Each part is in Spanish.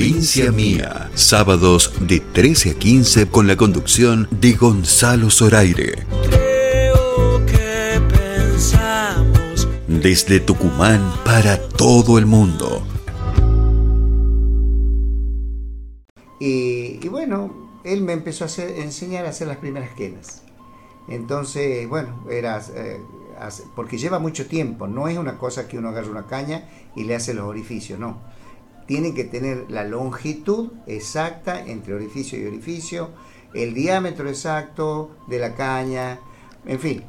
Provincia Mía, sábados de 13 a 15 con la conducción de Gonzalo Zoraire. Desde Tucumán para todo el mundo. Y, bueno, él me empezó a enseñar a hacer las primeras quenas. Entonces, bueno, era eh, porque lleva mucho tiempo, no es una cosa que uno agarra una caña y le hace los orificios, no. Tiene que tener la longitud exacta entre orificio y orificio, el diámetro exacto de la caña, en fin.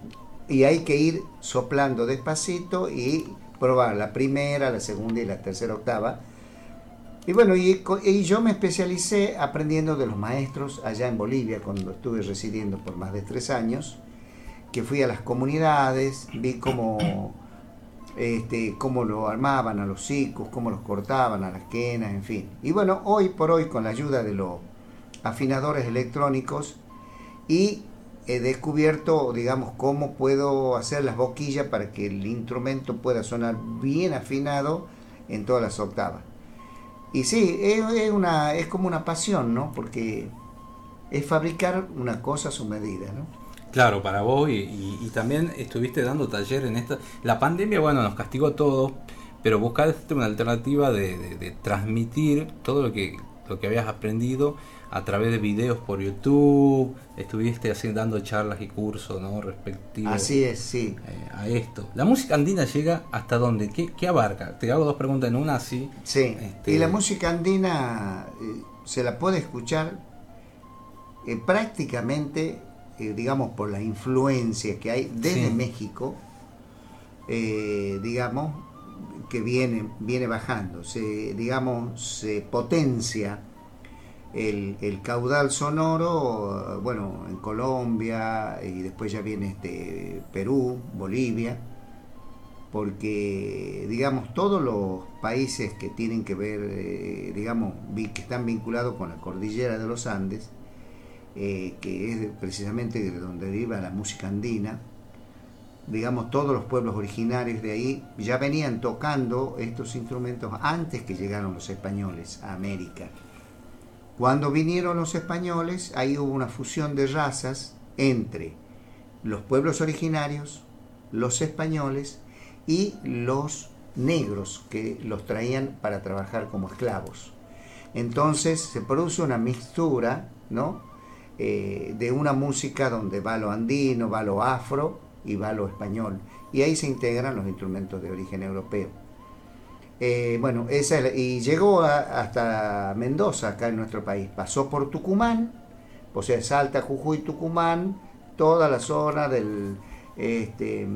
Y hay que ir soplando despacito y probar la primera, la segunda y la tercera octava. Y bueno, y, yo me especialicé aprendiendo de los maestros allá en Bolivia, cuando estuve residiendo por más de tres años que fui a las comunidades, vi cómo, este, cómo lo armaban a los cicos, cómo los cortaban a las quenas, en fin. Y bueno, hoy por hoy, con la ayuda de los afinadores electrónicos, y he descubierto, digamos, cómo puedo hacer las boquillas para que el instrumento pueda sonar bien afinado en todas las octavas. Y sí, es, una, es como una pasión, ¿no? Porque es fabricar una cosa a su medida, ¿no? Claro, para vos y, también estuviste dando taller en esta... La pandemia, bueno, nos castigó a todos, pero buscaste una alternativa de, transmitir todo lo que, lo que habías aprendido a través de videos por YouTube, estuviste haciendo, dando charlas y cursos, ¿no? Respectivos. Así es, sí. Eh, a esto. ¿La música andina llega hasta dónde? ¿Qué, abarca? Te hago dos preguntas en una, así. Sí. Este, y la música andina eh, se la puede escuchar eh, prácticamente eh, digamos, por la influencia que hay desde México, eh, digamos, que viene, viene bajando, se, digamos, se potencia el, caudal sonoro, bueno, en Colombia y después ya viene este Perú, Bolivia, porque, digamos, todos los países que tienen que ver, eh, digamos, que están vinculados con la cordillera de los Andes, eh, que es precisamente de donde deriva la música andina, digamos, todos los pueblos originarios de ahí ya venían tocando estos instrumentos antes que llegaron los españoles a América. Cuando vinieron los españoles, ahí hubo una fusión de razas entre los pueblos originarios, los españoles y los negros que los traían para trabajar como esclavos. Entonces se produce una mixtura, ¿no? Eh, de una música donde va lo andino, va lo afro y va lo español. Y ahí se integran los instrumentos de origen europeo. Eh, bueno, esa, y llegó hasta Mendoza, acá en nuestro país. Pasó por Tucumán, o sea, Salta, Jujuy, Tucumán, toda la zona del, este,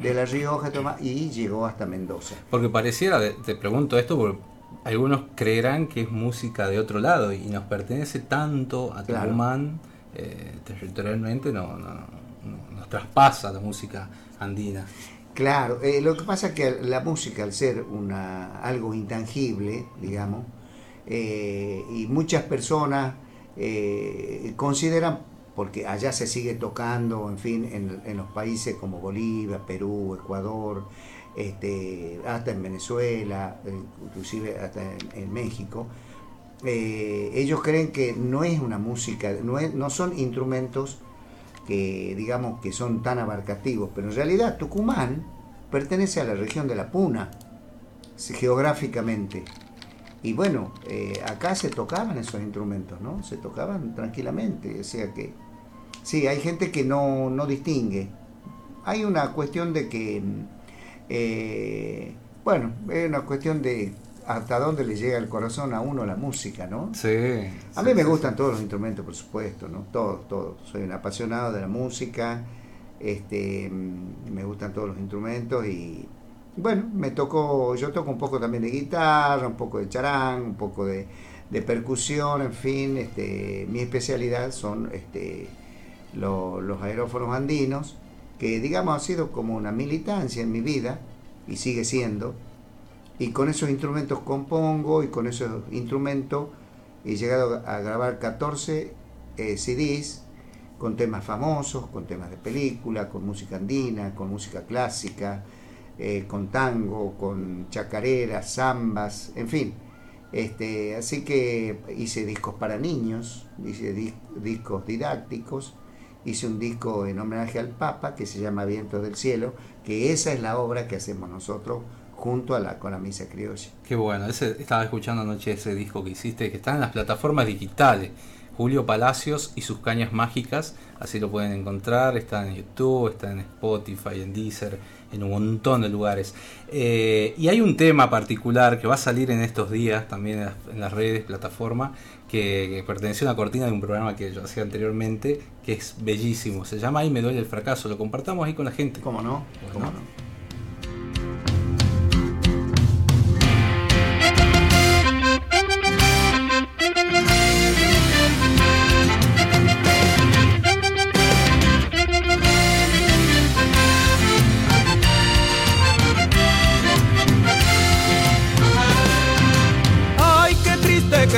de La Rioja y llegó hasta Mendoza. Porque pareciera, te pregunto esto, porque algunos creerán que es música de otro lado y nos pertenece tanto a Tucumán eh, territorialmente no, no, nos traspasa la música andina. Claro, eh, lo que pasa es que la música, al ser una, algo intangible, digamos, eh, y muchas personas consideran, porque allá se sigue tocando, en fin, en, los países como Bolivia, Perú, Ecuador, este, hasta en Venezuela, inclusive hasta en México, eh, ellos creen que no es una música, no, no son instrumentos que digamos que son tan abarcativos, pero en realidad Tucumán pertenece a la región de la Puna, geográficamente. Y bueno, eh, acá se tocaban esos instrumentos, ¿no? Se tocaban tranquilamente, o sea que sí, hay gente que no, no distingue. Hay una cuestión de que, eh, bueno, es una cuestión de hasta dónde le llega el corazón a uno la música, ¿no? Sí. A mí me gustan todos los instrumentos, por supuesto, ¿no? Todos, todos. Soy un apasionado de la música, este, mm, me gustan todos los instrumentos y, bueno, me tocó, yo toco un poco también de guitarra, un poco de charán, un poco de, percusión, en fin, este, mi especialidad son este, los aerófonos andinos, que digamos ha sido como una militancia en mi vida y sigue siendo y con esos instrumentos compongo y con esos instrumentos he llegado a grabar 14 eh, CDs con temas famosos, con temas de película, con música andina, con música clásica, eh, con tango, con chacareras, zambas, en fin. Este, así que hice discos para niños, hice discos didácticos, hice un disco en homenaje al Papa que se llama Vientos del Cielo, que esa es la obra que hacemos nosotros junto a la, con la misa criolla. Qué bueno, ese, estaba escuchando anoche ese disco que hiciste, que está en las plataformas digitales. Julio Palacios y sus cañas mágicas, así lo pueden encontrar, está en YouTube, está en Spotify, en Deezer, en un montón de lugares. Eh, y hay un tema particular que va a salir en estos días también en las, redes, plataformas, que, pertenece a una cortina de un programa que yo hacía anteriormente, que es bellísimo, se llama Ahí me duele el fracaso, lo compartamos ahí con la gente. ¿Cómo no? ¿Cómo no?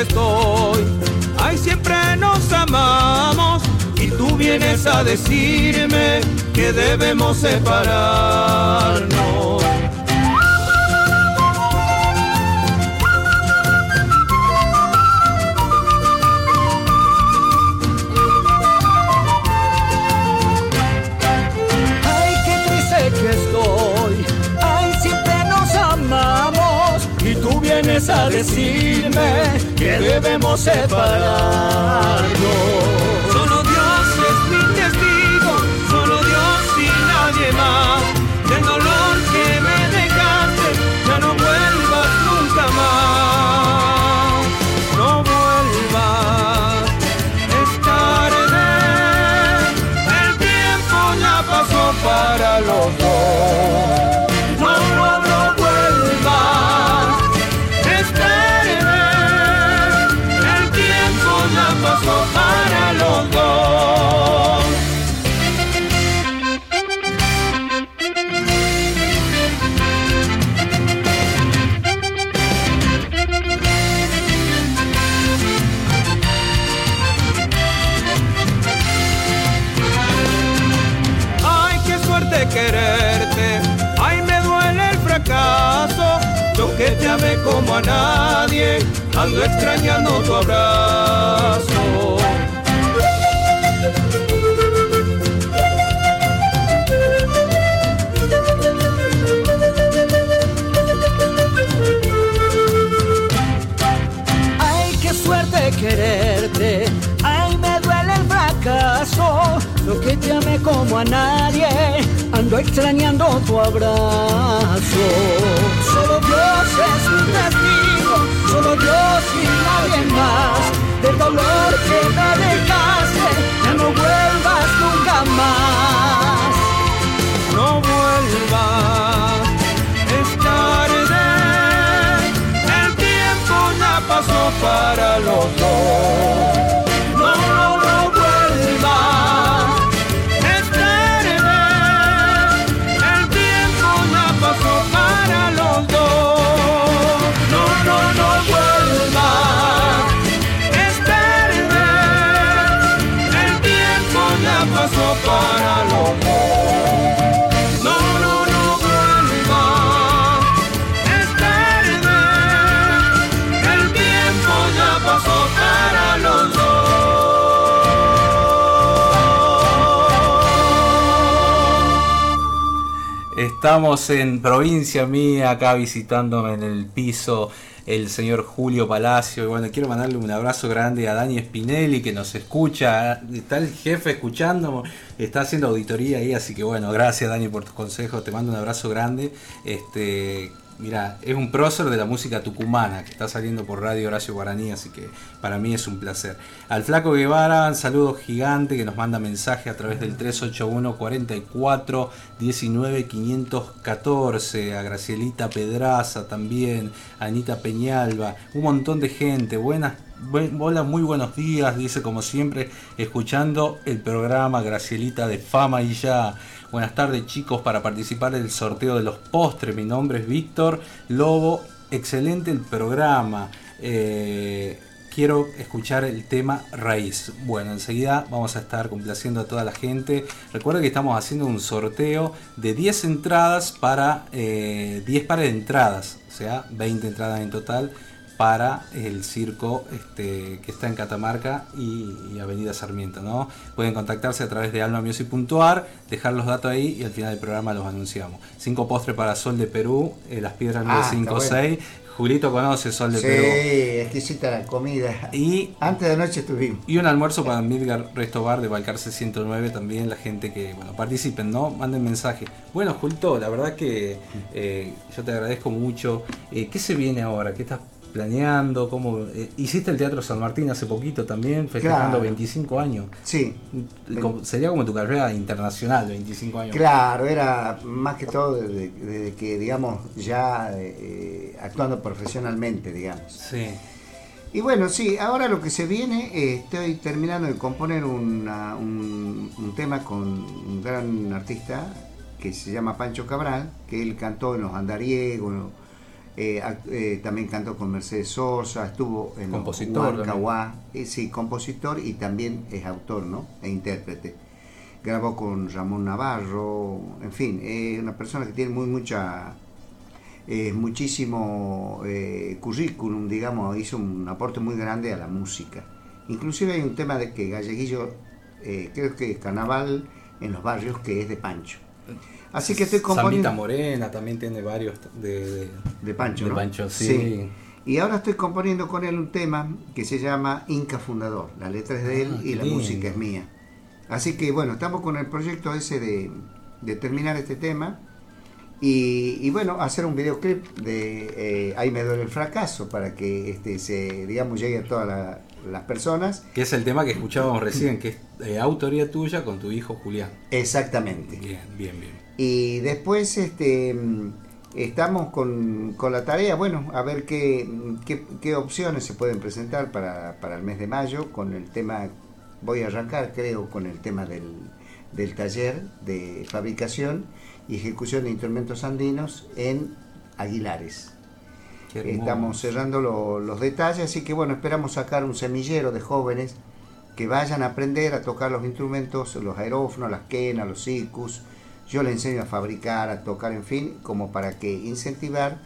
Estoy. Ay, siempre nos amamos y tú vienes a decirme que debemos separarnos. Ay, qué que debemos separarnos. Nadie, ando extrañando tu abrazo. Solo Dios es un testigo, solo Dios y nadie más, del dolor que me dejaste, ya no vuelvas nunca más. No vuelvas, es tarde, el tiempo ya pasó para los dos. Estamos en provincia mía, acá visitándome en el piso el señor Julio Palacio. Y bueno, quiero mandarle un abrazo grande a Dani Spinelli que nos escucha. Está el jefe escuchando, está haciendo auditoría ahí, así que bueno, gracias Dani por tus consejos. Te mando un abrazo grande. Este, Mira, es un prócer de la música tucumana que está saliendo por Radio Horacio Guaraní, así que para mí es un placer. Al Flaco Guevara, un saludo gigante que nos manda mensaje a través del 381 44 19 514. A Gracielita Pedraza también, a Anita Peñalba, un montón de gente. Buenas Hola, muy buenos días, dice como siempre, escuchando el programa Gracielita de Fama y ya. Buenas tardes chicos, para participar del sorteo de los postres. Mi nombre es Víctor Lobo. Excelente el programa. Eh, quiero escuchar el tema raíz. Bueno, enseguida vamos a estar complaciendo a toda la gente. Recuerda que estamos haciendo un sorteo de 10 entradas para eh, 10 pares de entradas, o sea, 20 entradas en total para el circo este, que está en Catamarca y, Avenida Sarmiento. ¿no? Pueden contactarse a través de almamusic.ar, dejar los datos ahí y al final del programa los anunciamos. Cinco postres para Sol de Perú, eh, las piedras Ah, 956. Julito conoce Sol de Sí, Perú. exquisita la comida. Y Antes de anoche estuvimos. y un almuerzo para Midgar Resto Bar de Balcarce 109 también, la gente que, bueno, participen, ¿no? Manden mensaje. Bueno, Julito, la verdad que eh, yo te agradezco mucho. Eh, ¿Qué se viene ahora? ¿Qué estás planeando? ¿Cómo, eh, hiciste el Teatro San Martín hace poquito también, festejando Claro. 25 años. Sí, Como- sería como tu carrera internacional, 25 años. claro, era más que todo desde, desde que, digamos, ya eh, actuando profesionalmente, digamos. Sí. Y bueno, sí, ahora lo que se viene, eh, estoy terminando de componer una- un, un tema con un gran artista que se llama Pancho Cabral, que él cantó en los Andariegos, eh, eh, también cantó con Mercedes Sosa, estuvo en Compositor. Huancahuá, eh, sí, compositor y también es autor, ¿no? E intérprete. Grabó con Ramón Navarro, en fin, es una persona que tiene muy mucha muchísimo currículum, digamos, hizo un aporte muy grande a la música. Inclusive hay un tema de que Galleguillo, creo que es Carnaval en los barrios, que es de Pancho. Así que estoy componiendo Morena también tiene varios de, de- de Pancho, de ¿no? Pancho, sí. Y ahora estoy componiendo con él un tema que se llama Inca Fundador. La letra es de él Ah, y qué la lindo. música es mía. Así que bueno, estamos con el proyecto ese de, de terminar este tema. Y, y, bueno, hacer un videoclip de eh, Ahí me duele el fracaso para que este se digamos llegue a todas la- las personas. Que es el tema que escuchábamos recién, que es eh, autoría tuya con tu hijo Julián. Exactamente. Bien, bien, bien. Y después este, estamos con, con la tarea, bueno, a ver qué, qué, qué opciones se pueden presentar para, para el mes de mayo con el tema, voy a arrancar creo con el tema del, del taller de fabricación y ejecución de instrumentos andinos en Aguilares. Hermoso. Estamos cerrando lo- los detalles, así que bueno, esperamos sacar un semillero de jóvenes que vayan a aprender a tocar los instrumentos, los aerófonos, las quenas, los sicus. Yo les enseño a fabricar, a tocar, en fin, como para que incentivar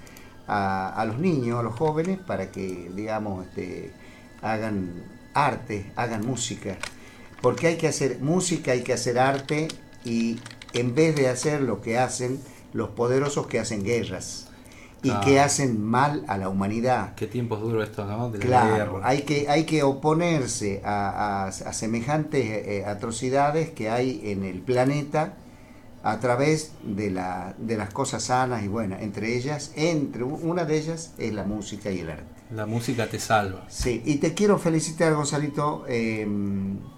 a, a los niños, a los jóvenes, para que, digamos, este, hagan arte, hagan música. Porque hay que hacer música, hay que hacer arte y en vez de hacer lo que hacen los poderosos que hacen guerras y Ah. que hacen mal a la humanidad. Qué tiempos duros esto, ¿no? De la Claro, guerra. hay que, hay que oponerse a, a- a semejantes eh, atrocidades que hay en el planeta a través de, la, de las cosas sanas y buenas. Entre ellas, entre una de ellas es la música y el arte. La música te salva. Sí, y te quiero felicitar, Gonzalito, eh,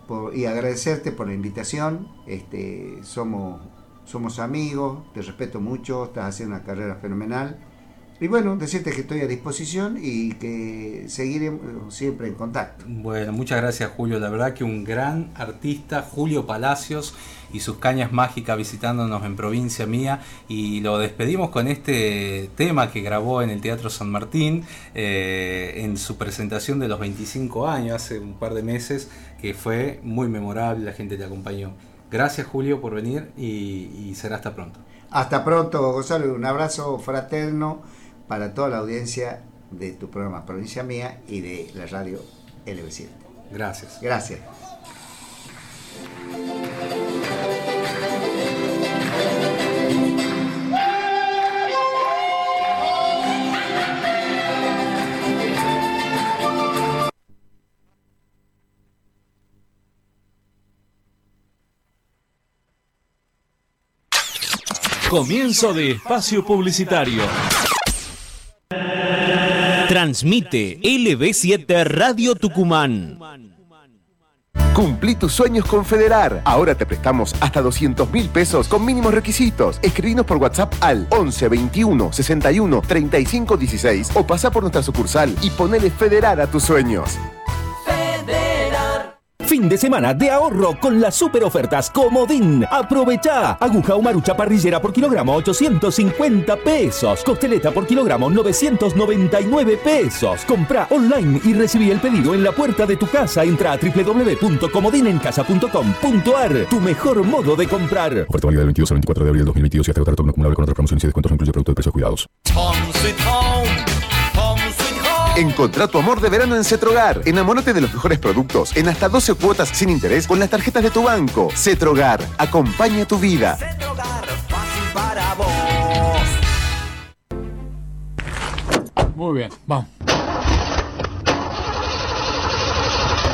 por- y agradecerte por la invitación. Este, somos, somos amigos, te respeto mucho, estás haciendo una carrera fenomenal. Y bueno, decirte que estoy a disposición y que seguiremos siempre en contacto. Bueno, muchas gracias Julio. La verdad que un gran artista, Julio Palacios y sus cañas mágicas visitándonos en provincia mía. Y lo despedimos con este tema que grabó en el Teatro San Martín eh, en su presentación de los 25 años, hace un par de meses, que fue muy memorable, la gente te acompañó. Gracias Julio por venir y, y será hasta pronto. Hasta pronto, Gonzalo, un abrazo fraterno para toda la audiencia de tu programa Provincia Mía y de la radio LB7. Gracias. Gracias. Comienzo de espacio publicitario. Transmite LB7 Radio Tucumán. Cumplí tus sueños con Federar. Ahora te prestamos hasta 200 mil pesos con mínimos requisitos. Escribinos por WhatsApp al 11 21 61 35 16 o pasa por nuestra sucursal y ponele Federar a tus sueños. Fin de semana de ahorro con las super ofertas Comodín. Aprovecha. Aguja o marucha parrillera por kilogramo 850 pesos. Costeleta por kilogramo 999 pesos. Compra online y recibí el pedido en la puerta de tu casa. Entra a www.comodinencasa.com.ar. Tu mejor modo de comprar. Oferta válida del 22 al 24 de abril del 2022 y hasta agotar acumulable con otras promociones y descuentos incluye productos de precios cuidados. Encontrá tu amor de verano en Cetrogar. Enamórate de los mejores productos en hasta 12 cuotas sin interés con las tarjetas de tu banco. Cetrogar, acompaña tu vida. para vos. Muy bien, vamos.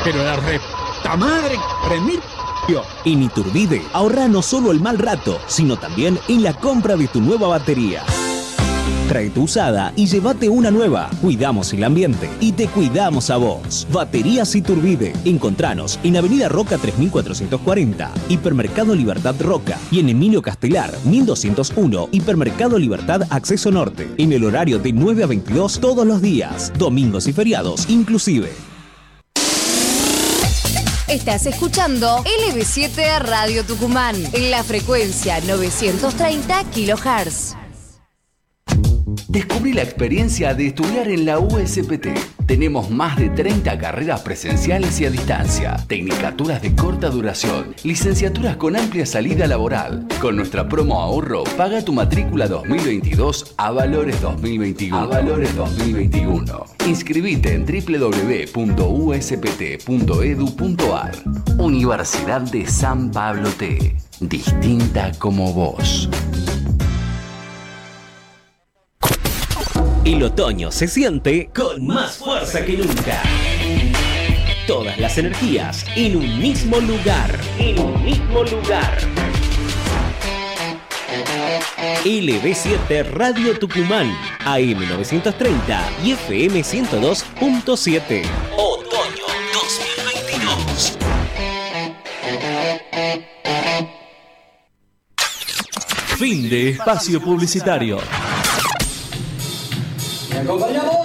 Pero la re... ¡Ta madre! ¡Remil! En Iturbide, ahorra no solo el mal rato, sino también en la compra de tu nueva batería. Trae tu usada y llévate una nueva. Cuidamos el ambiente y te cuidamos a vos. Baterías Iturbide. Encontranos en Avenida Roca 3440, Hipermercado Libertad Roca y en Emilio Castelar 1201, Hipermercado Libertad Acceso Norte. En el horario de 9 a 22 todos los días, domingos y feriados inclusive. Estás escuchando LB7 Radio Tucumán en la frecuencia 930 kHz. Descubrí la experiencia de estudiar en la USPT. Tenemos más de 30 carreras presenciales y a distancia, tecnicaturas de corta duración, licenciaturas con amplia salida laboral. Con nuestra promo ahorro, paga tu matrícula 2022 a valores 2021. A valores 2021. Inscribite en www.uspt.edu.ar. Universidad de San Pablo T. Distinta como vos. El otoño se siente con más fuerza que nunca. Todas las energías en un mismo lugar. En un mismo lugar. LB7 Radio Tucumán, AM 930 y FM 102.7. Otoño 2022. Fin de espacio publicitario. ¿Me acompañamos?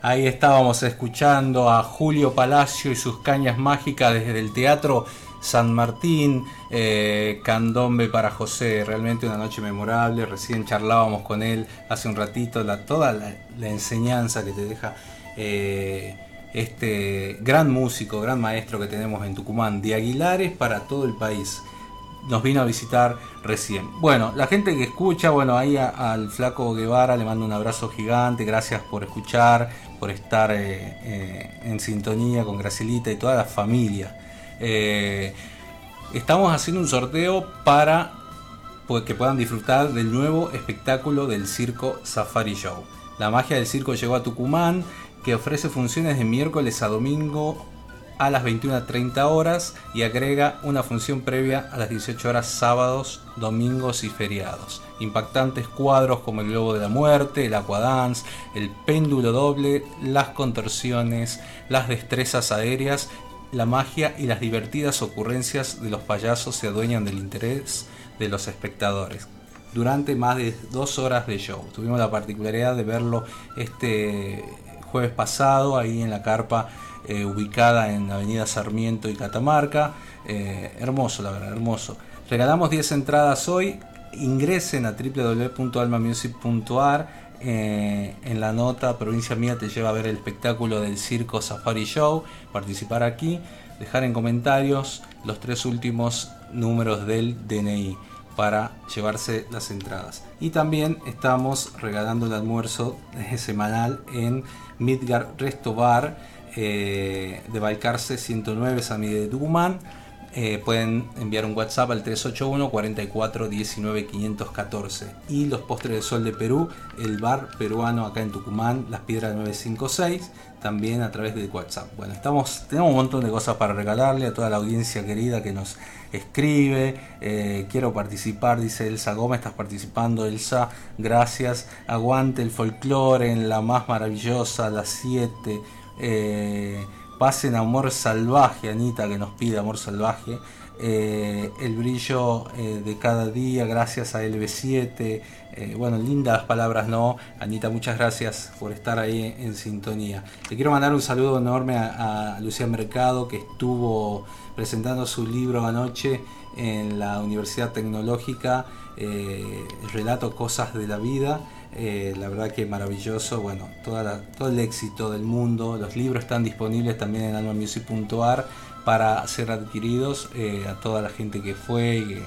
Ahí estábamos escuchando a Julio Palacio y sus cañas mágicas desde el Teatro San Martín, eh, Candombe para José, realmente una noche memorable, recién charlábamos con él hace un ratito, toda la, enseñanza que te deja eh, este gran músico, gran maestro que tenemos en Tucumán, de Aguilares para todo el país. Nos vino a visitar recién. Bueno, la gente que escucha, bueno, ahí al flaco Guevara le mando un abrazo gigante, gracias por escuchar, por estar eh, eh, en sintonía con Gracielita y toda la familia. Eh, estamos haciendo un sorteo para pues, que puedan disfrutar del nuevo espectáculo del circo Safari Show. La magia del circo llegó a Tucumán, que ofrece funciones de miércoles a domingo a las 21.30 horas y agrega una función previa a las 18 horas sábados, domingos y feriados. Impactantes cuadros como el globo de la muerte, el aquadance, el péndulo doble, las contorsiones, las destrezas aéreas, la magia y las divertidas ocurrencias de los payasos se adueñan del interés de los espectadores. Durante más de dos horas de show. Tuvimos la particularidad de verlo este jueves pasado ahí en la carpa eh, ubicada en Avenida Sarmiento y Catamarca. Eh, hermoso, la verdad, hermoso. Regalamos 10 entradas hoy. Ingresen a www.almamusic.ar. eh, en la nota provincia mía te lleva a ver el espectáculo del circo Safari Show. Participar aquí. Dejar en comentarios los tres últimos números del DNI para llevarse las entradas. Y también estamos regalando el almuerzo semanal en Midgar Resto Bar eh, de Balcarce 109 San Miguel de Tucumán. Eh, pueden enviar un WhatsApp al 381 44 19 514 y los postres de sol de Perú, el bar peruano acá en Tucumán, las piedras 956, también a través de WhatsApp. Bueno, estamos, tenemos un montón de cosas para regalarle a toda la audiencia querida que nos escribe. eh, quiero participar, dice Elsa Gómez, estás participando, Elsa, gracias. Aguante el folclore en la más maravillosa, las 7. Eh, pasen amor salvaje, Anita, que nos pide amor salvaje. Eh, el brillo eh, de cada día, gracias a LB7. Eh, bueno, lindas palabras, ¿no? Anita, muchas gracias por estar ahí en, sintonía. Le quiero mandar un saludo enorme a, a Lucía Mercado, que estuvo presentando su libro anoche en la Universidad Tecnológica, el relato Cosas de la Vida. Eh, la verdad que maravilloso, bueno, todo el éxito del mundo. Los libros están disponibles también en almamusic.ar para ser adquiridos eh, a toda la gente que fue y,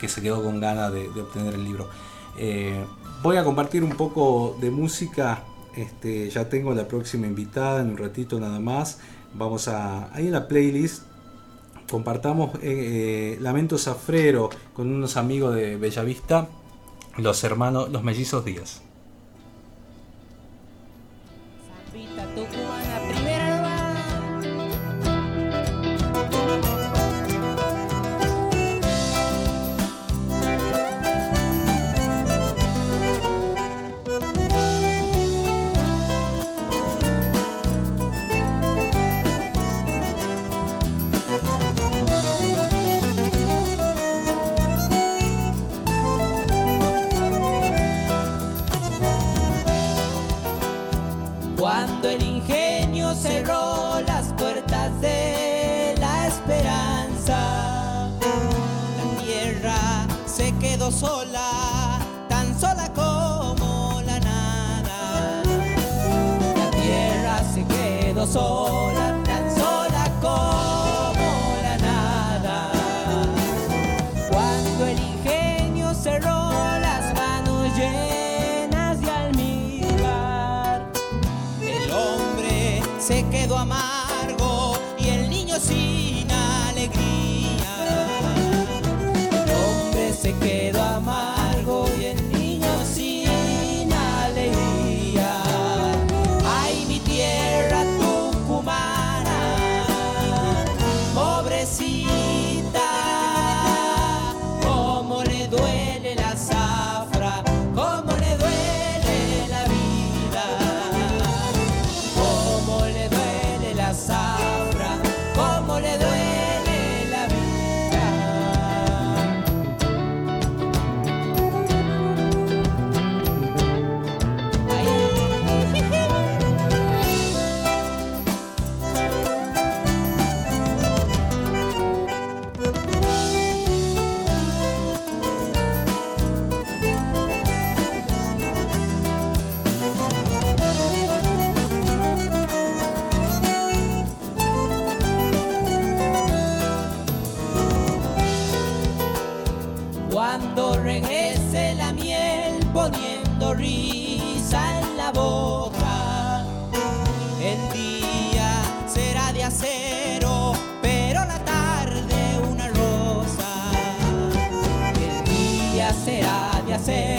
que se quedó con ganas de, de obtener el libro. Eh, voy a compartir un poco de música. Este, ya tengo la próxima invitada en un ratito nada más. Vamos a. Ahí en la playlist compartamos eh, eh, Lamento Zafrero con unos amigos de Bellavista, los hermanos, los mellizos Díaz. Cuando el ingenio cerró las puertas de la esperanza, la tierra se quedó sola, tan sola como la nada. La tierra se quedó sola, hacer.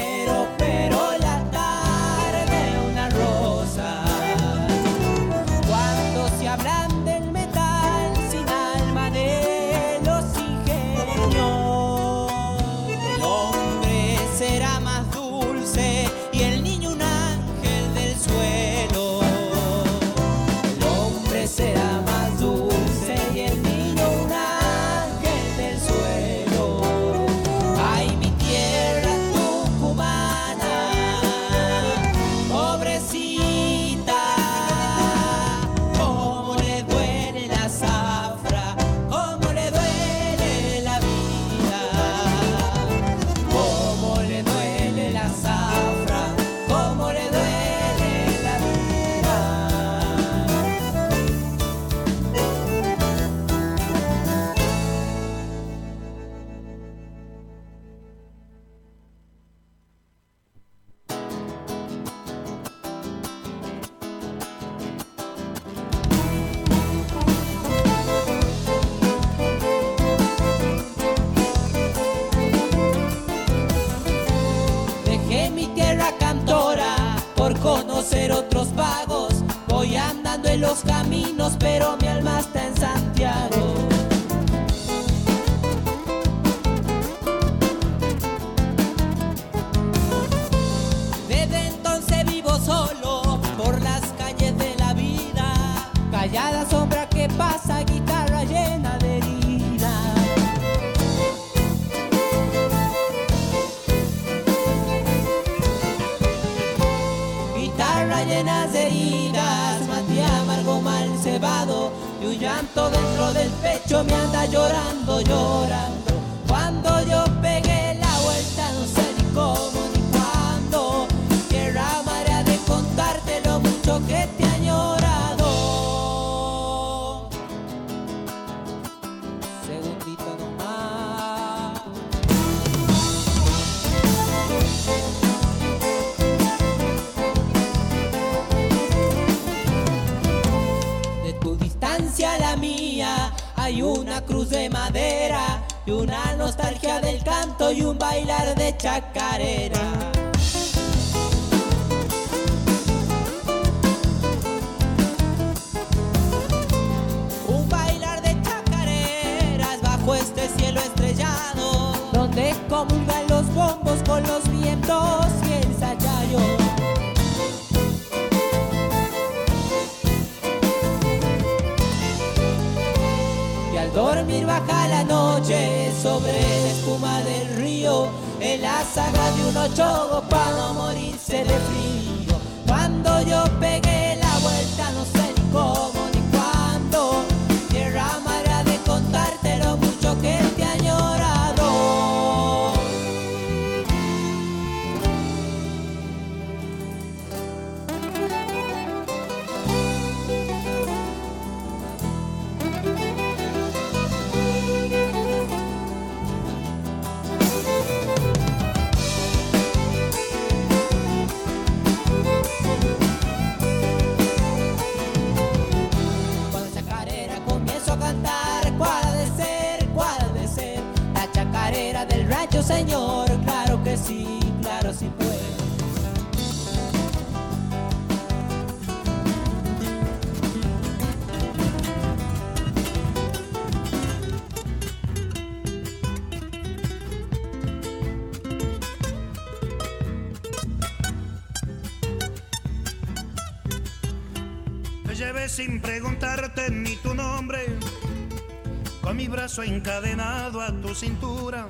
lazo encadenado a tu cintura.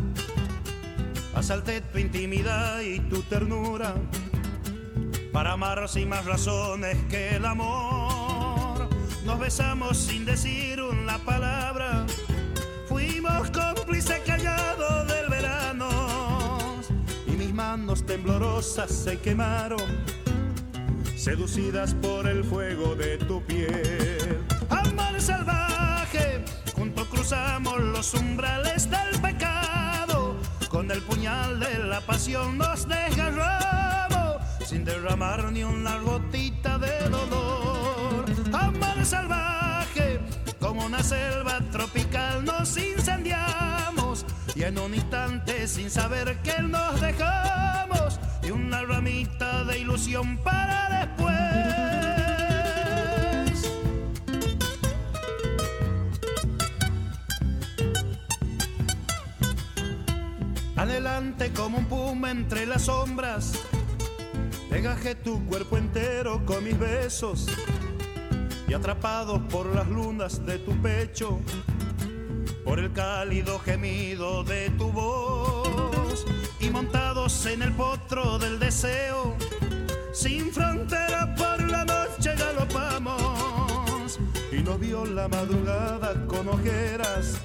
Asalté tu intimidad y tu ternura para amar sin más razones que el amor. Nos besamos sin decir una palabra. Fuimos cómplices callados del verano y mis manos temblorosas se quemaron, seducidas por el fuego de tu piel. la pasión nos desgarramos sin derramar ni una gotita de dolor. Amar salvaje, como una selva tropical nos incendiamos y en un instante sin saber que nos dejamos y una ramita de ilusión para después. Adelante como un puma entre las sombras, Pegaje tu cuerpo entero con mis besos. Y atrapados por las lunas de tu pecho, por el cálido gemido de tu voz. Y montados en el potro del deseo, sin frontera por la noche galopamos y nos vio la madrugada con ojeras,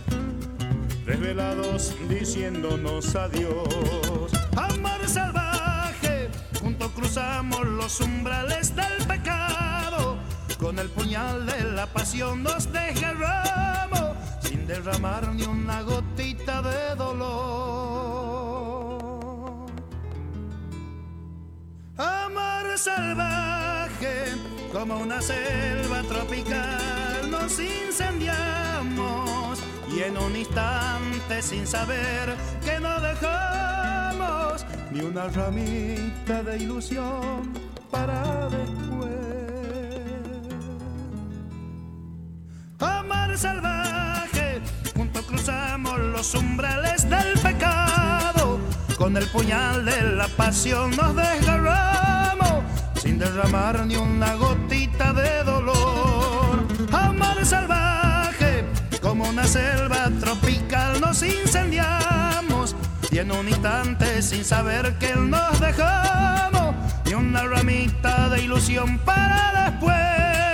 desvelados diciéndonos adiós. Amor salvaje, juntos cruzamos los umbrales del pecado, con el puñal de la pasión nos desgarramos, sin derramar ni una gotita de dolor. Amor salvaje, como una selva tropical, nos incendiamos y en un instante sin saber que no dejamos ni una ramita de ilusión para después. Amar salvaje, juntos cruzamos los umbrales del pecado, con el puñal de la pasión nos desgarramos, sin derramar ni una gotita de dolor. Amar salvaje, como una selva tropical nos incendiamos y en un instante sin saber que nos dejamos y una ramita de ilusión para después.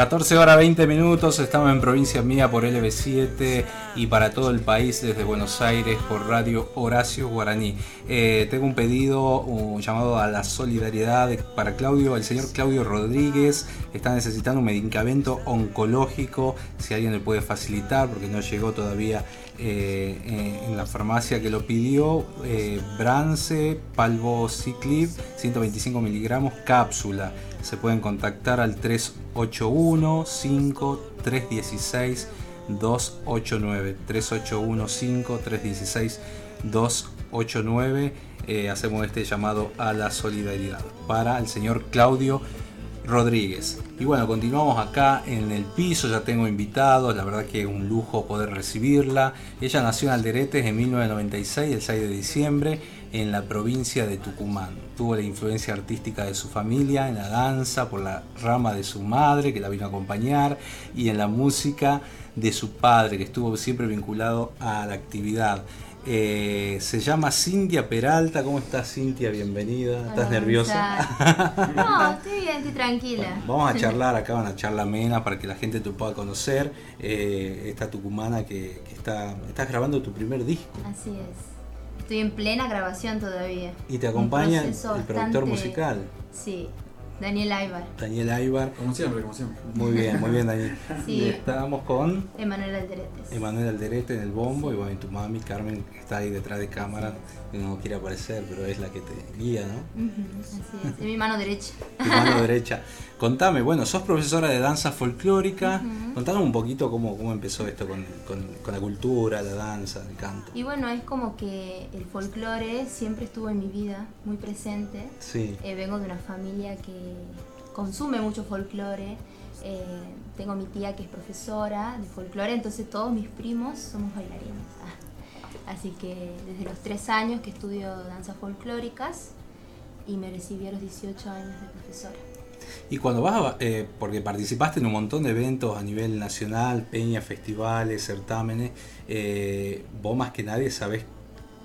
14 horas 20 minutos, estamos en provincia mía por LB7 y para todo el país desde Buenos Aires por Radio Horacio Guaraní. Eh, tengo un pedido un llamado a la solidaridad para Claudio, el señor Claudio Rodríguez. Está necesitando un medicamento oncológico, si alguien le puede facilitar porque no llegó todavía eh, eh, en la farmacia que lo pidió. Brance, Palvociclib, 125 miligramos, cápsula. Se pueden contactar al 381 5 316 289 381 5 316 289 Eh, hacemos este llamado a la solidaridad para el señor Claudio Rodríguez. Y bueno, continuamos acá en el piso, ya tengo invitados, la verdad que un lujo poder recibirla. Ella nació en Alderetes en 1996, el 6 de diciembre, en la provincia de Tucumán. Tuvo la influencia artística de su familia en la danza, por la rama de su madre, que la vino a acompañar, y en la música de su padre, que estuvo siempre vinculado a la actividad. Eh, se llama Cintia Peralta. ¿Cómo estás, Cintia? Bienvenida. ¿Estás nerviosa? No, estoy bien, estoy tranquila. Vamos a charlar acá, una charla amena para que la gente te pueda conocer. Eh, esta tucumana que, que está, estás grabando tu primer disco Así es. Estoy en plena grabación todavía. y te acompaña el, productor bastante- musical, Sí, Daniel Aybar. Daniel Aybar. Como siempre, como siempre. Muy bien, muy bien, Daniel. Sí. Y estamos con Emanuel Alderetes. Emanuel Alderete en el bombo y bueno, y tu mami Carmen que está ahí detrás de cámara, no quiere aparecer, pero es la que te guía, ¿no? Así es. Es mi mano derecha. Tu mano derecha. Contame, bueno, sos profesora de danza folclórica. Ujú. Contanos un poquito cómo, cómo empezó esto con, con- con la cultura, la danza, el canto. Y bueno, es como que el folclore siempre estuvo en mi vida, muy presente. Sí. Eh, vengo de una familia que consume mucho folclore. Eh, tengo mi tía que es profesora de folclore, entonces todos mis primos somos bailarines. Ah. Así que desde los tres años que estudio danzas folclóricas y me recibí a los 18 años de profesora. Y cuando vas, a- eh, porque participaste en un montón de eventos a nivel nacional, peñas, festivales, certámenes, eh, vos más que nadie sabés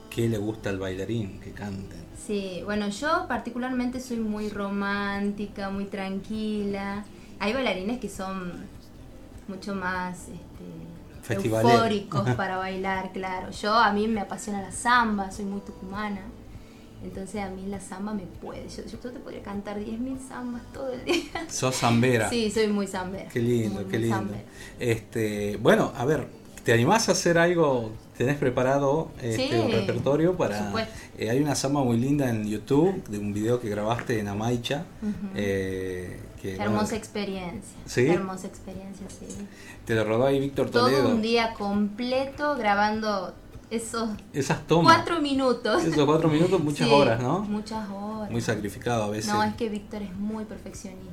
qué le gusta al bailarín que cante. Sí, bueno, yo particularmente soy muy romántica, muy tranquila. Hay bailarines que son mucho más este, Festivalero. eufóricos para bailar, claro. Yo a mí me apasiona la samba, soy muy tucumana. Entonces a mí la samba me puede. Yo, yo te podría cantar 10.000 zambas todo el día. Sos zambera. Sí, soy muy zambera. Qué lindo, Muy, qué muy lindo. zambera. Este, bueno, a ver, ¿te animás a hacer algo? ¿Tenés preparado este, Sí, un repertorio para? Eh, hay una samba muy linda en YouTube de un video que grabaste en Amaicha. Eh, que, Qué bueno, hermosa experiencia. ¿Sí? Qué hermosa experiencia, sí. te lo rodó ahí Víctor Toledo. Todo un día completo grabando esos Esas tomas. cuatro minutos. Esos cuatro minutos, muchas Sí, horas, ¿no? Muchas horas. Muy sacrificado a veces. No, es que Víctor es muy perfeccionista.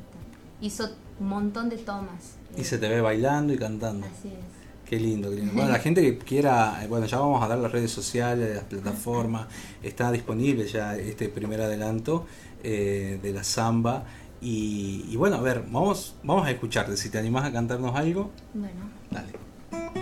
Hizo un montón de tomas. Y se te ve bailando y cantando. Así es. Qué lindo, qué lindo. Bueno, la gente que quiera, eh, bueno, ya vamos a dar las redes sociales, las plataformas, está disponible ya este primer adelanto eh, de la samba. Y, y bueno, a ver, vamos, vamos a escucharte. Si te animás a cantarnos algo, Bueno. dale.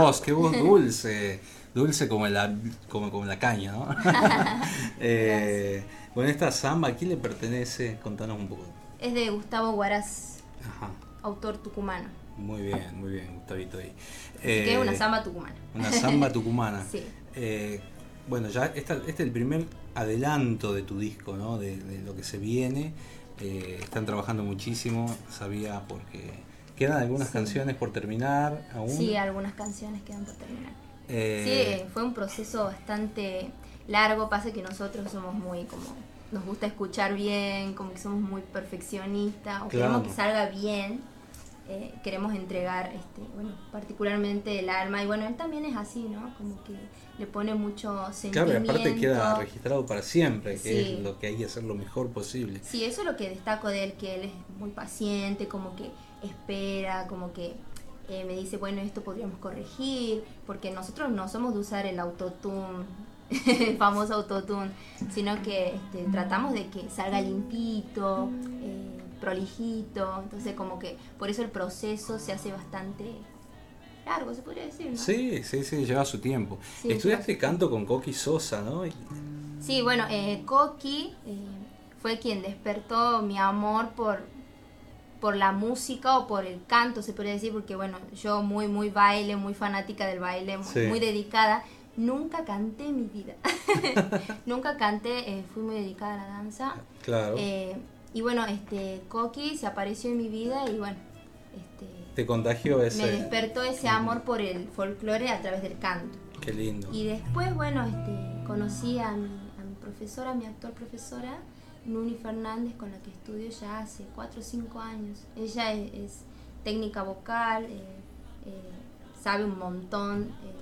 Voz, qué voz dulce. Dulce como la, como, como la caña, ¿no? eh, bueno, esta samba, ¿a quién le pertenece? Contanos un poco. Es de Gustavo Guaraz, Ajá. autor tucumano. Muy bien, muy bien, Gustavito ahí. que es una samba tucumana. Una samba tucumana. sí. Eh, bueno, ya esta, este es el primer adelanto de tu disco, ¿no? De, de lo que se viene. Eh, están trabajando muchísimo, sabía, porque quedan algunas Sí. canciones por terminar aún. Sí, algunas canciones quedan por terminar. Eh, Sí, fue un proceso bastante largo. Pasa que nosotros somos muy como. Nos gusta escuchar bien, como que somos muy perfeccionistas, o queremos Claro. que salga bien. eh, queremos entregar, este, bueno, particularmente el alma. Y bueno, él también es así, ¿no? Como que le pone mucho Claro, y sentimiento. aparte queda registrado para siempre, que Sí. es lo que hay que hacer lo mejor posible. Sí, eso es lo que destaco de él, que él es muy paciente, como que espera, como que eh, me dice, bueno, esto podríamos corregir, porque nosotros no somos de usar el autotune, el famoso autotune, sino que este, tratamos de que salga limpito, eh, prolijito, entonces como que por eso el proceso se hace bastante largo, se podría decir, ¿no? Sí, sí, sí, lleva su tiempo. Sí, Estudiaste canto con Coqui Sosa, ¿no? Sí, bueno, eh, Coqui eh, fue quien despertó mi amor por, por la música o por el canto, se podría decir, porque bueno, yo muy, muy baile, muy fanática del baile, Sí. muy dedicada. Nunca canté en mi vida. Nunca canté, eh, fui muy dedicada a la danza. Claro. Eh, y bueno, este Coqui se apareció en mi vida y bueno, Te contagió ese. me despertó ese amor por el folclore a través del canto. Qué lindo. Y después, bueno, este, conocí a mi, a mi profesora, mi actual profesora, Nuni Fernández, con la que estudio ya hace 4 o 5 años. Ella es, es técnica vocal, eh, eh, sabe un montón, eh,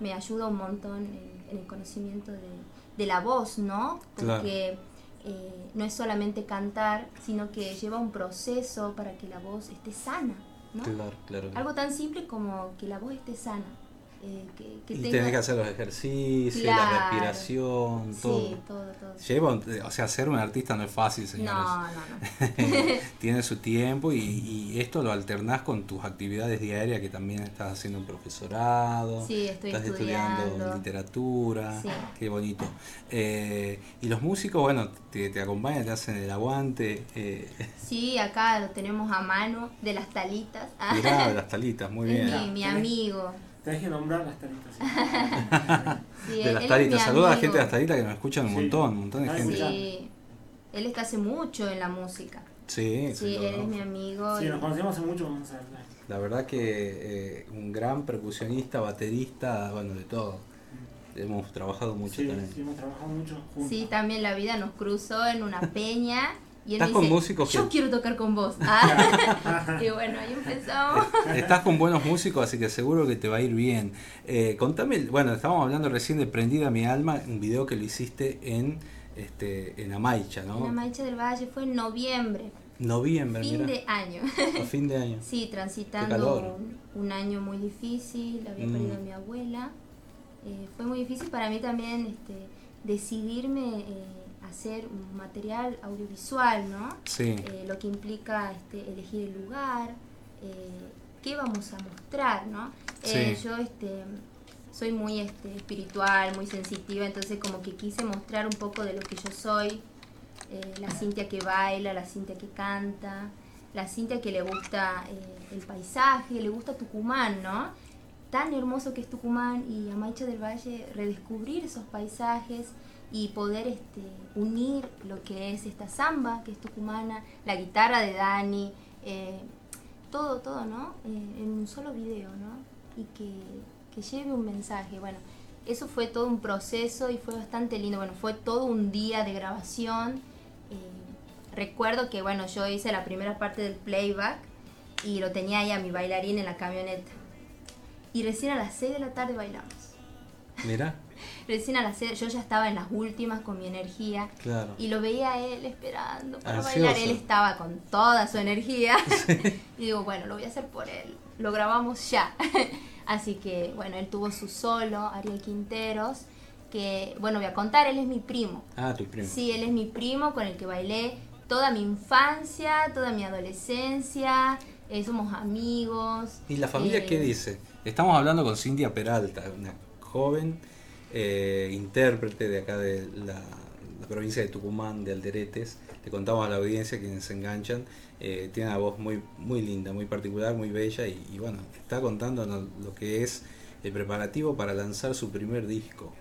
me ayuda un montón en, en el conocimiento de, de la voz, ¿no? Porque no es solamente cantar, sino que lleva un proceso para que la voz esté sana, ¿no? Claro, claro. Algo tan simple como que la voz esté sana. Eh, que, que y tenga- tenés que hacer los ejercicios, la respiración, todo. Sí, todo, todo. Lleva, un- o sea, ser un artista no es fácil, señores. No, no, no. Tiene su tiempo y, y esto lo alternás con tus actividades diarias, que también estás haciendo un profesorado. Sí, estoy estás estudiando. estudiando literatura. Sí. Qué bonito. Eh, y los músicos, bueno, te, te acompañan, te hacen el aguante. Eh, Sí, acá lo tenemos a mano de las talitas. Ah, mirá, de las talitas, muy bien. mi, mi amigo. Tenés que nombrar las taritas. Sí, de las mi Saluda a la gente de las talitas que nos escuchan un montón, un montón de gente. Sí, él está hace mucho en la música. Sí, Sí, sí, él es mi amigo. Sí, y- nos conocemos hace mucho, vamos a ver. La verdad que eh, un gran percusionista, baterista, bueno, de todo. Hemos trabajado mucho Sí, también. sí, hemos trabajado mucho juntos. Sí, también la vida nos cruzó en una peña y él me Estás con músicos yo que- quiero tocar con vos. Ah, y bueno, ahí empezamos. Estás con buenos músicos, así que seguro que te va a ir bien. Eh, contame, bueno, estábamos hablando recién de Prendida mi alma, un video que lo hiciste en este en Amaicha, ¿no? En la Mancha del Valle fue en noviembre, Noviembre, fin mira. de año. A fin de año. Sí, transitando un, un año muy difícil, había Mm. perdido a mi abuela. Eh, fue muy difícil para mí también este, decidirme eh, hacer un material audiovisual, ¿no? Sí. Eh, lo que implica este, elegir el lugar, eh, qué vamos a mostrar, ¿no? Eh, Sí. yo este, soy muy este, espiritual, muy sensitiva, entonces como que quise mostrar un poco de lo que yo soy, la Cintia que baila, la Cintia que canta, la Cintia que le gusta el paisaje, le gusta Tucumán, ¿no? Tan hermoso que es Tucumán y a Maicha del Valle redescubrir esos paisajes y poder este, unir lo que es esta samba, que es tucumana, la guitarra de Dani, eh, todo, todo, ¿no? Eh, en un solo video, ¿no? Y que, que lleve un mensaje. Bueno, eso fue todo un proceso y fue bastante lindo. Bueno, fue todo un día de grabación. Eh, recuerdo que, bueno, yo hice la primera parte del playback y lo tenía ahí a mi bailarín en la camioneta. Y recién a las 6 de la tarde bailamos. Mira, Recién a las 6, yo ya estaba en las últimas con mi energía. claro. Y lo veía a él esperando para Ansioso. bailar. Él estaba con toda su energía. y digo, bueno, lo voy a hacer por él. Lo grabamos ya. Así que, bueno, él tuvo su solo, Ariel Quinteros. Que, bueno, voy a contar, él es mi primo. Ah, tu primo. Sí, él es mi primo con el que bailé toda mi infancia, toda mi adolescencia. eh, somos amigos. ¿Y la familia eh, qué dice? Estamos hablando con Cintia Peralta, una joven eh, intérprete de acá de la, la provincia de Tucumán, de Alderetes. Le contamos a la audiencia, quienes se enganchan, eh, tiene una voz muy, muy linda, muy particular, muy bella y, y bueno, está contándonos lo que es el preparativo para lanzar su primer disco.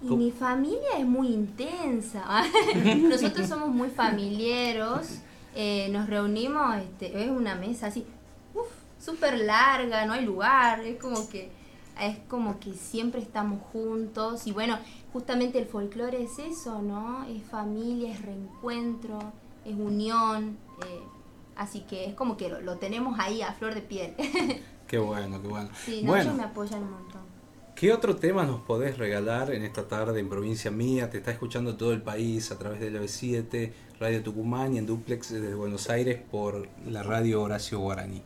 Y mi familia es muy intensa. Nosotros somos muy familiares. eh, nos reunimos, este, es una mesa así, uf, súper larga, no hay lugar. Es como que es como que siempre estamos juntos. Y bueno, justamente el folclore es eso, ¿no? Es familia, es reencuentro, es unión. eh, así que es como que lo, lo tenemos ahí a flor de piel. Qué bueno, qué bueno. sí, no, bueno, ellos me apoyan un montón. ¿Qué otro tema nos podés regalar en esta tarde en Provincia Mía? Te está escuchando todo el país a través de la B7, Radio Tucumán y en duplex desde Buenos Aires por la radio Horacio Guaraní.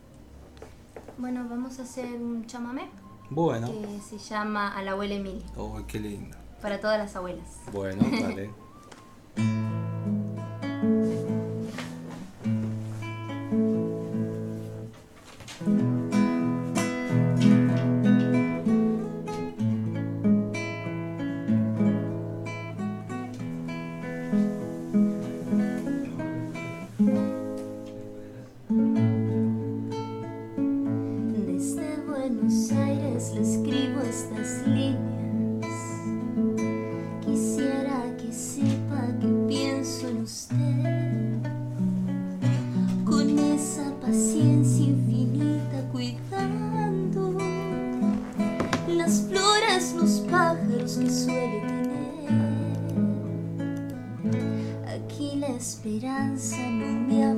Bueno, vamos a hacer un chamamé Bueno, que se llama A la abuela Emilia, oh, qué lindo. para todas las abuelas. Bueno, dale. esperanza no me ha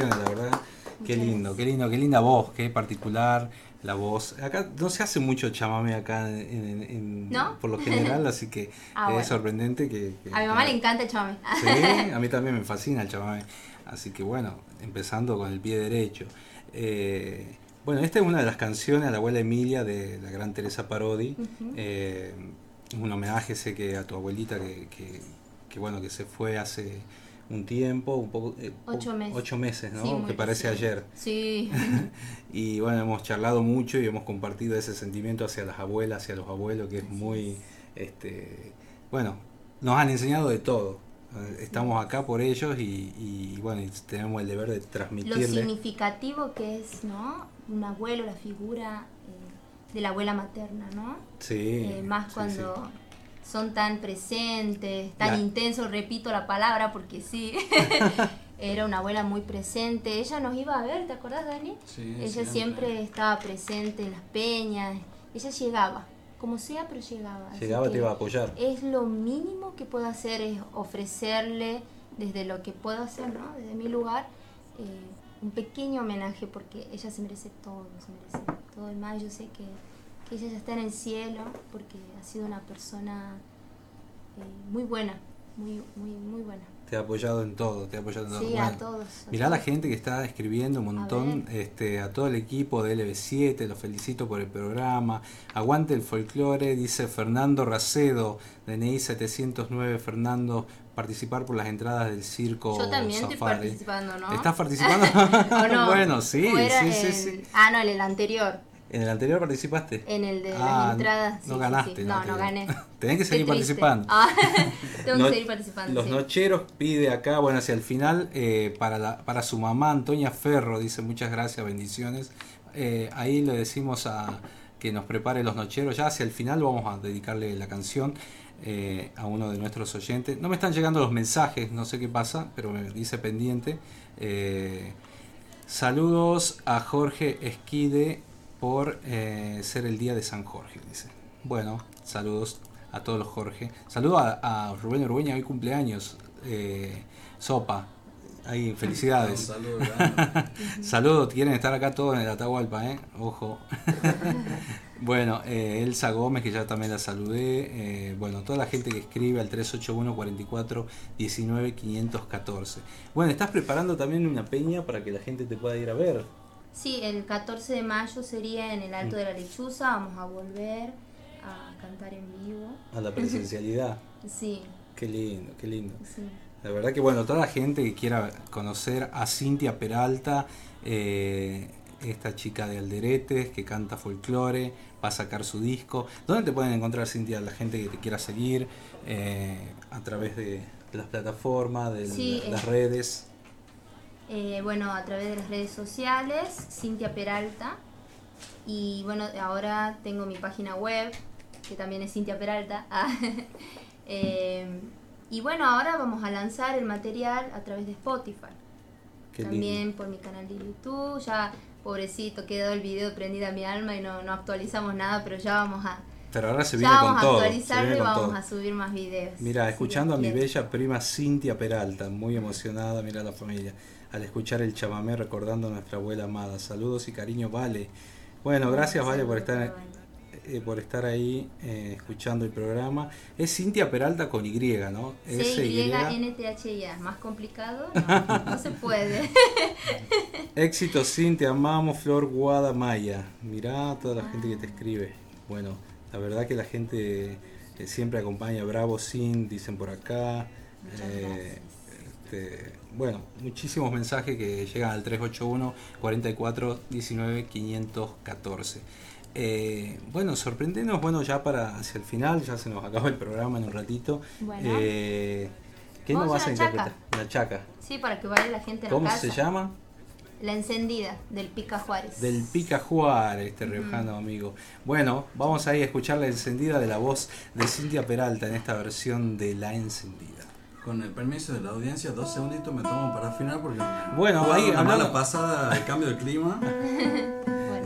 Felicitaciones, la verdad. Qué lindo, qué lindo, qué linda voz, qué particular la voz. Acá no se hace mucho chamame acá en, en- en- ¿No? por lo general, así que Ah, es bueno. sorprendente que, que- A mi mamá le encanta el chamamé. Sí, a mí también me fascina el chamamé. Así que bueno, empezando con el pie derecho. Eh, bueno, esta es una de las canciones a la abuela Emilia de la gran Teresa Parodi. Ujú. Eh, un homenaje sé que a tu abuelita que, que- que, bueno que se fue hace un tiempo, un poco... eh, Ocho meses. Ocho meses, ¿no? Sí, que parece ayer. Sí. y bueno, hemos charlado mucho y hemos compartido ese sentimiento hacia las abuelas, hacia los abuelos, que es muy, este, bueno, nos han enseñado de todo. Estamos acá por ellos y, y, bueno, y tenemos el deber de Lo transmitirle. significativo que es, ¿no? Un abuelo, la figura eh, de la abuela materna, ¿no? Sí, Eh, más sí, cuando son tan presentes, tan La- intensos, repito la palabra porque sí. Era una abuela muy presente. Ella nos iba a ver, ¿te acordás, Dani? Sí, Ella siempre. siempre estaba presente en las peñas. Ella llegaba, como sea, pero llegaba. Llegaba, te iba a apoyar. Es lo mínimo que puedo hacer, es ofrecerle desde lo que puedo hacer, ¿no? Desde mi lugar, eh, un pequeño homenaje porque ella se merece todo, se merece todo el más. Yo sé que, que ella ya está en el cielo porque ha sido una persona eh, muy buena, muy, muy, muy buena. Te ha apoyado en todo, te ha apoyado en todo. Sí, a todos, a Mirá la gente que está escribiendo un montón, este, a todo el equipo de LB7, los felicito por el programa. Aguante el folclore, dice Fernando Racedo, DNI 709, Fernando, participar por las entradas del circo Yo también estoy Safari. participando, ¿no? ¿Estás participando? Bueno, sí, ¿O era sí, sí, en- sí. Ah, no, en el anterior, ¿En el anterior participaste? en el de Ah, las entradas. no sí, ganaste sí. No, no gané. Tenés que seguir participando. Ah, tengo No- que seguir participando. Los sí. Nocheros pide acá, bueno, hacia el final, eh, para, la, para su mamá, Antonia Ferro, dice muchas gracias, bendiciones. Eh, ahí le decimos a que nos prepare los Nocheros. Ya hacia el final vamos a dedicarle la canción eh, a uno de nuestros oyentes. No me están llegando los mensajes, no sé qué pasa, pero me dice pendiente. Eh, saludos a Jorge Esquide por eh, ser el día de San Jorge, dice. Bueno, saludos a todos los Jorge. Saludos a, a Rubén Urbeña, hoy cumpleaños. Eh, Sopa. Ahí, felicidades. Un saludo. Saludos, quieren estar acá todos en el Atahualpa, ¿eh? Ojo. bueno, eh, Elsa Gómez, que ya también la saludé. eh, bueno, toda la gente que escribe al 381 44 19 514. Bueno, estás preparando también una peña para que la gente te pueda ir a ver. Sí, el 14 de mayo sería en el Alto de la Lechuza. Vamos a volver a cantar en vivo. A la presencialidad. Sí, Qué lindo, qué lindo. sí. La verdad que bueno, toda la gente que quiera conocer a Cintia Peralta, eh, esta chica de Alderetes que canta folclore, va a sacar su disco. ¿Dónde te pueden encontrar Cintia? La gente que te quiera seguir eh, a través de las plataformas, de Sí, las redes. Eh, bueno, a través de las redes sociales, Cintia Peralta. Y bueno, ahora tengo mi página web, que también es Cintia Peralta. Ah, eh, y bueno, ahora vamos a lanzar el material a través de Spotify. Qué también lindo. por mi canal de YouTube. Ya, pobrecito, quedó el video prendido a mi alma y no, no actualizamos nada, pero ya vamos a, Pero ahora se ya viene con vamos a todo. actualizarlo y vamos todo. a subir más videos. Mira, escuchando a mi bella prima Cintia Peralta, muy emocionada, mira la familia, al escuchar el chamamé recordando a nuestra abuela amada. Saludos y cariño, Vale. Bueno, gracias Vale por estar eh, por estar ahí eh, escuchando el programa. Es Cintia Peralta con Y, ¿no? S-Y. C-Y-N-T-H-I-A, más complicado, no, no se puede. Éxito Cintia, amamos Flor Guada Maya. Mirá toda la gente que te escribe. Bueno, la verdad que la gente eh, siempre acompaña. Bravo Sin, dicen por acá. Eh, este, bueno, muchísimos mensajes que llegan al 381 44 19 514. Eh, bueno, sorprendenos, bueno, ya para hacia el final, ya se nos acaba el programa en un ratito. Bueno. Eh, ¿Qué nos vas a chaca. interpretar? La chaca. Sí, para que vaya la gente a la ¿Cómo casa. se llama? La encendida del Pica Juárez. Del Pica Juárez, este riojano amigo. Bueno, vamos ahí a escuchar la encendida de la voz de Cintia Peralta en esta versión de La Encendida. Con el permiso de la audiencia, dos segunditos me tomo para afinar porque Bueno, ahí hablando- mala pasada el cambio de clima.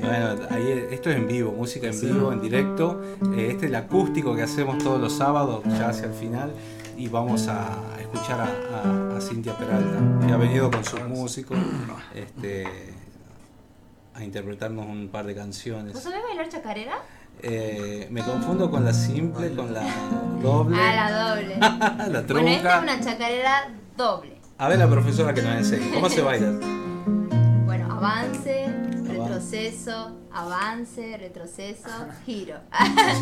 Bueno, ahí esto es en vivo, música en vivo, en directo. Eh, este es el acústico que hacemos todos los sábados, ya hacia el final. Y vamos a escuchar a, a- a Cintia Peralta, que ha venido con sus músicos este, a interpretarnos un par de canciones. ¿Vos sabés bailar chacarera? Eh, me confundo con la simple, con la doble. Ah, la doble. la bueno, esta es una chacarera doble. A ver la profesora que nos enseñe. ¿Cómo se baila? Bueno, avance, retroceso, avance, retroceso, giro.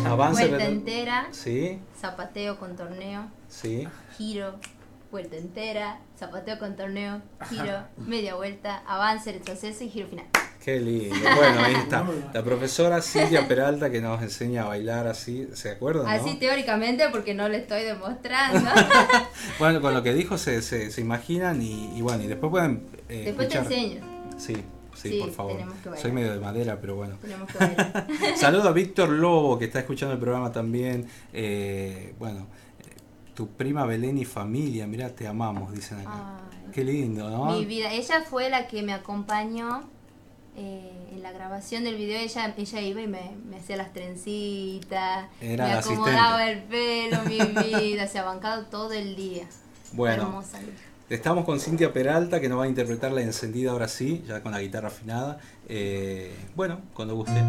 Avance, Vuelta retro- entera, Sí, zapateo con torneo, sí. giro, vuelta entera, zapateo con torneo, giro, media vuelta, avance, retroceso y giro final. Qué lindo. Bueno, ahí está. La profesora Silvia Peralta que nos enseña a bailar así, ¿se acuerdan? no? Así teóricamente porque no le estoy demostrando. Bueno, con lo que dijo se, se, se imaginan y, y bueno, y después pueden eh, Después te enseño. Sí, sí, Sí, por favor. Soy medio de madera, pero bueno. Saludo a Víctor Lobo que está escuchando el programa también. Eh, bueno, eh, tu prima Belén y familia, mirá, te amamos, dicen acá. Qué lindo, ¿no? Mi vida, ella fue la que me acompañó eh, en la grabación del video. Ella, ella iba y me, me hacía las trencitas, Era me acomodaba el pelo, mi vida, se ha bancado todo el día. Bueno. Hermosa. Estamos con Cintia Peralta que nos va a interpretar la encendida ahora sí, ya con la guitarra afinada. Eh, bueno, cuando guste.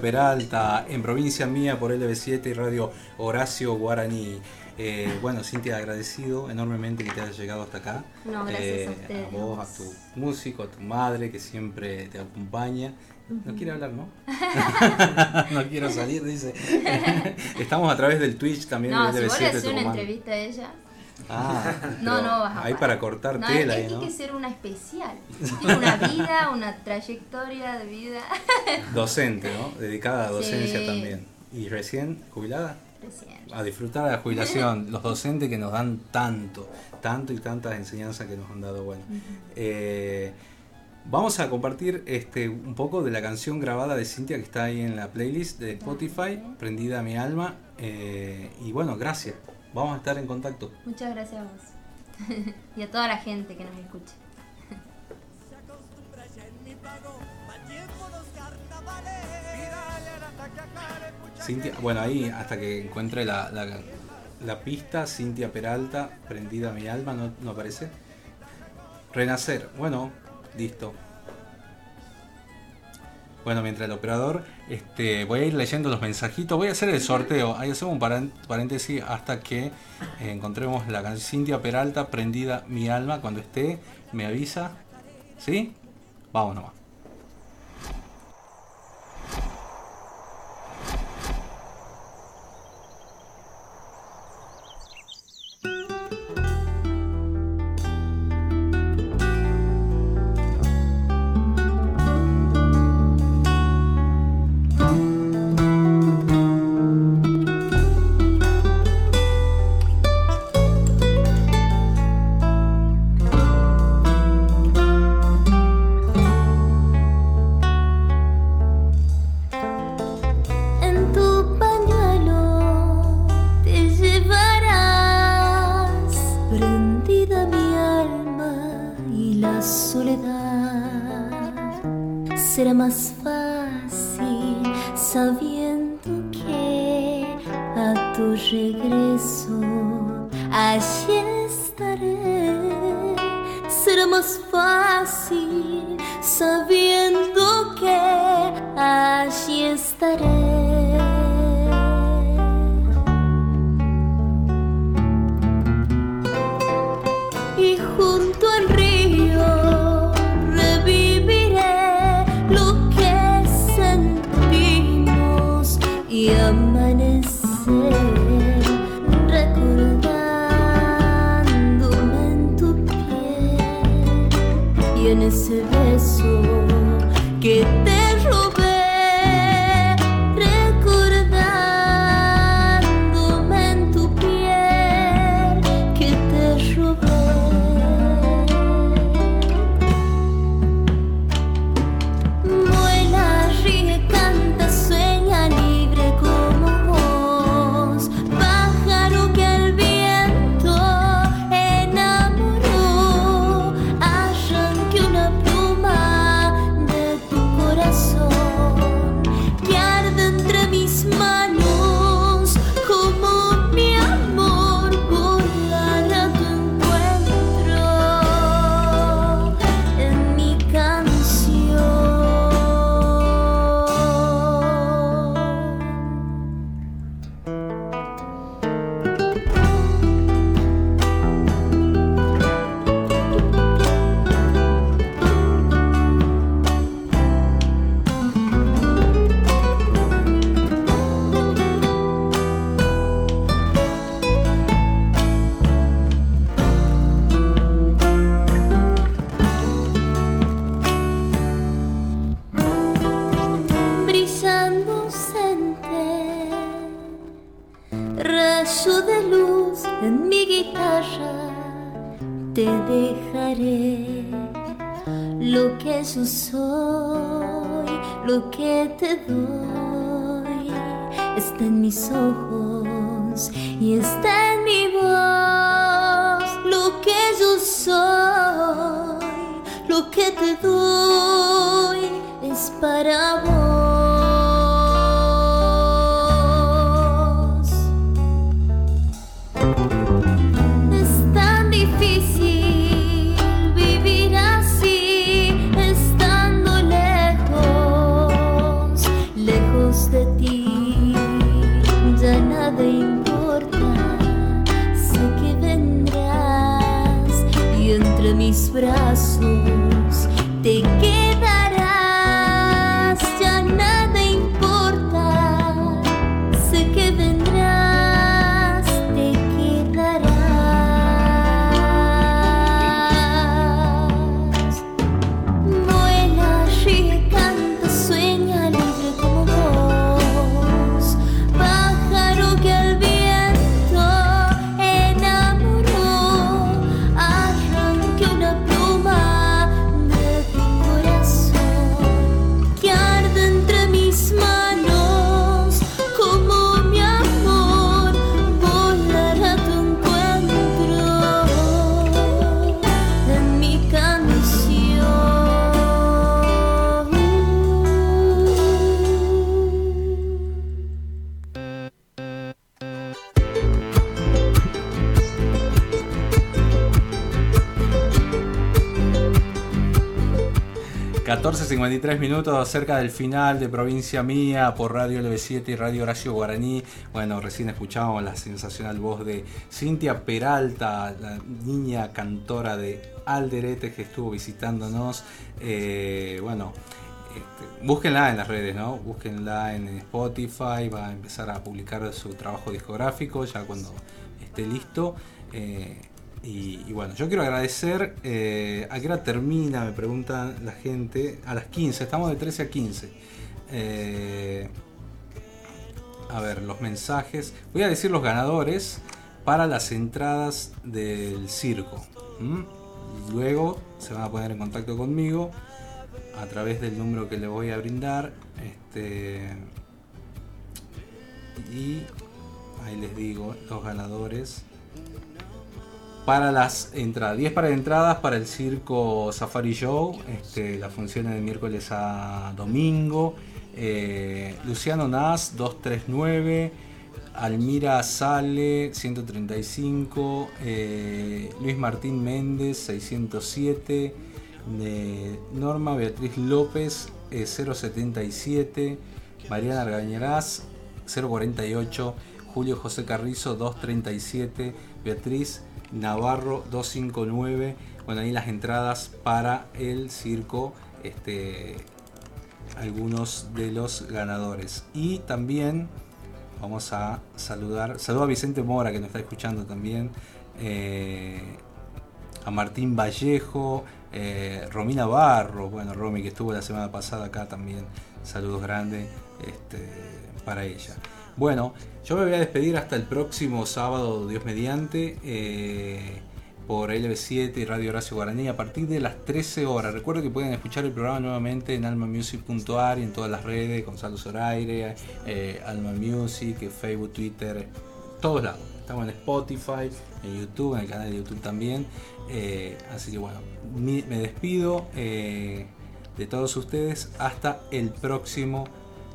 Peralta, en provincia mía por LB7 y Radio Horacio Guaraní. Eh, bueno, Cintia, agradecido enormemente que te hayas llegado hasta acá. No, gracias Eh, a ustedes, A vos, a tu músico, a tu madre que siempre te acompaña. No quiere hablar, ¿no? no quiero salir, dice. Estamos a través del Twitch también No, de si vos le LB7 haces una entrevista a ella. Ah, No, no vas a parar. para cortar No, tela, que ¿no? tiene que ser una especial. Tiene una vida, una trayectoria de vida. Docente, ¿no? Dedicada a docencia Sí. también. ¿Y recién jubilada? Recién. A disfrutar de la jubilación. Los docentes que nos dan tanto, tanto y tantas enseñanzas que nos han dado. Bueno, Eh, Vamos a compartir este un poco de la canción grabada de Cintia que está ahí en la playlist de Spotify, Prendida a mi alma. eh, y bueno, gracias. Vamos a estar en contacto. Muchas gracias a vos. y a toda la gente que nos escucha. Cintia, bueno, ahí hasta que encuentre la, la- la pista, Cintia Peralta, Prendida mi alma, no, no aparece. Renacer, bueno, listo. Bueno, mientras el operador, este, voy a ir leyendo los mensajitos, voy a hacer el sorteo, ahí hacemos un paréntesis hasta que eh, encontremos la canción Cintia Peralta, Prendida mi alma, cuando esté, me avisa, ¿sí? Vamos nomás. Te dejaré lo que yo soy, lo que te doy, está en mis ojos y está en mi voz, lo que yo soy, lo que te doy es para vos. 14.53 minutos cerca del final de Provincia Mía por Radio LB7 y Radio Horacio Guaraní. Bueno, recién escuchábamos la sensacional voz de Cintia Peralta, la niña cantora de Alderete que estuvo visitándonos. Eh, bueno, este, búsquenla en las redes, ¿no? Búsquenla en Spotify, va a empezar a publicar su trabajo discográfico ya cuando esté listo. Eh, y, bueno, yo quiero agradecer. eh, ¿A qué hora termina? Me preguntan la gente. A las 15, estamos de 13 a 15. Eh, a ver, los mensajes. Voy a decir los ganadores para las entradas del circo. Luego se van a poner en contacto conmigo a través del número que les voy a brindar. Este, y ahí les digo los ganadores para las entradas. 10 para entradas para el circo Safari Show. Este, las funciones de miércoles a domingo. Eh, Luciano Nas 239. Almira Sale 135. eh, Luis Martín Méndez 607. de Norma Beatriz López eh, 077. Mariana Argañarás 048. Julio José Carrizo 237. Beatriz Navarro 259. Bueno, ahí las entradas para el circo. Este, algunos de los ganadores. Y también vamos a saludar. Saludo a Vicente Mora que nos está escuchando también. eh, a Martín Vallejo. eh, Romina Barro. Bueno, Romy que estuvo la semana pasada acá también. Saludos grandes este, para ella. Bueno, yo me voy a despedir hasta el próximo sábado, Dios mediante, eh, por LB7 y Radio Horacio Guaraní a partir de las 13 horas. Recuerden que pueden escuchar el programa nuevamente en almamusic.ar y en todas las redes, Gonzalo Zoraire, eh, Alma Music, eh, Facebook, Twitter, todos lados. Estamos en Spotify, en YouTube, en el canal de YouTube también. Eh, así que bueno, me despido de todos ustedes hasta el próximo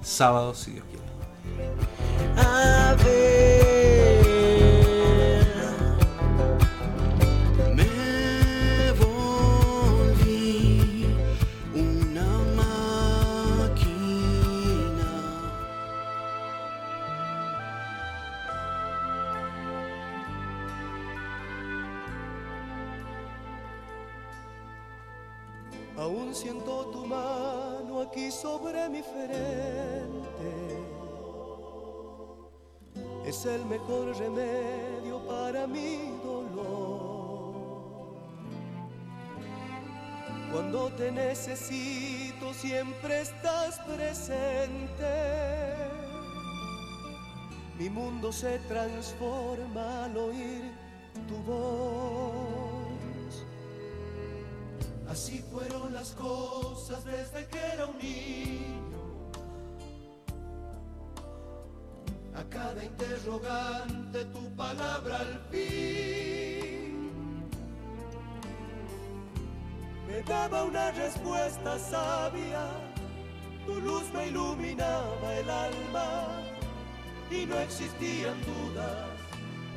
sábado, si Dios quiere. A ver, me volví una máquina. Aún siento tu mano aquí sobre mi frente. Es el mejor remedio para mi dolor. Cuando te necesito siempre estás presente. Mi mundo se transforma al oír tu voz. Así fueron las cosas desde que era un niño. A cada interrogante tu palabra al fin me daba una respuesta sabia. Tu luz me iluminaba el alma y no existían dudas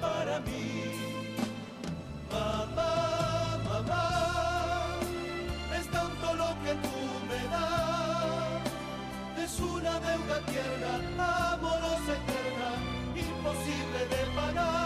para mí. Mamá, mamá, es tanto lo que tú me das. Es una deuda tierna, amorosa, eterna, imposible de pagar.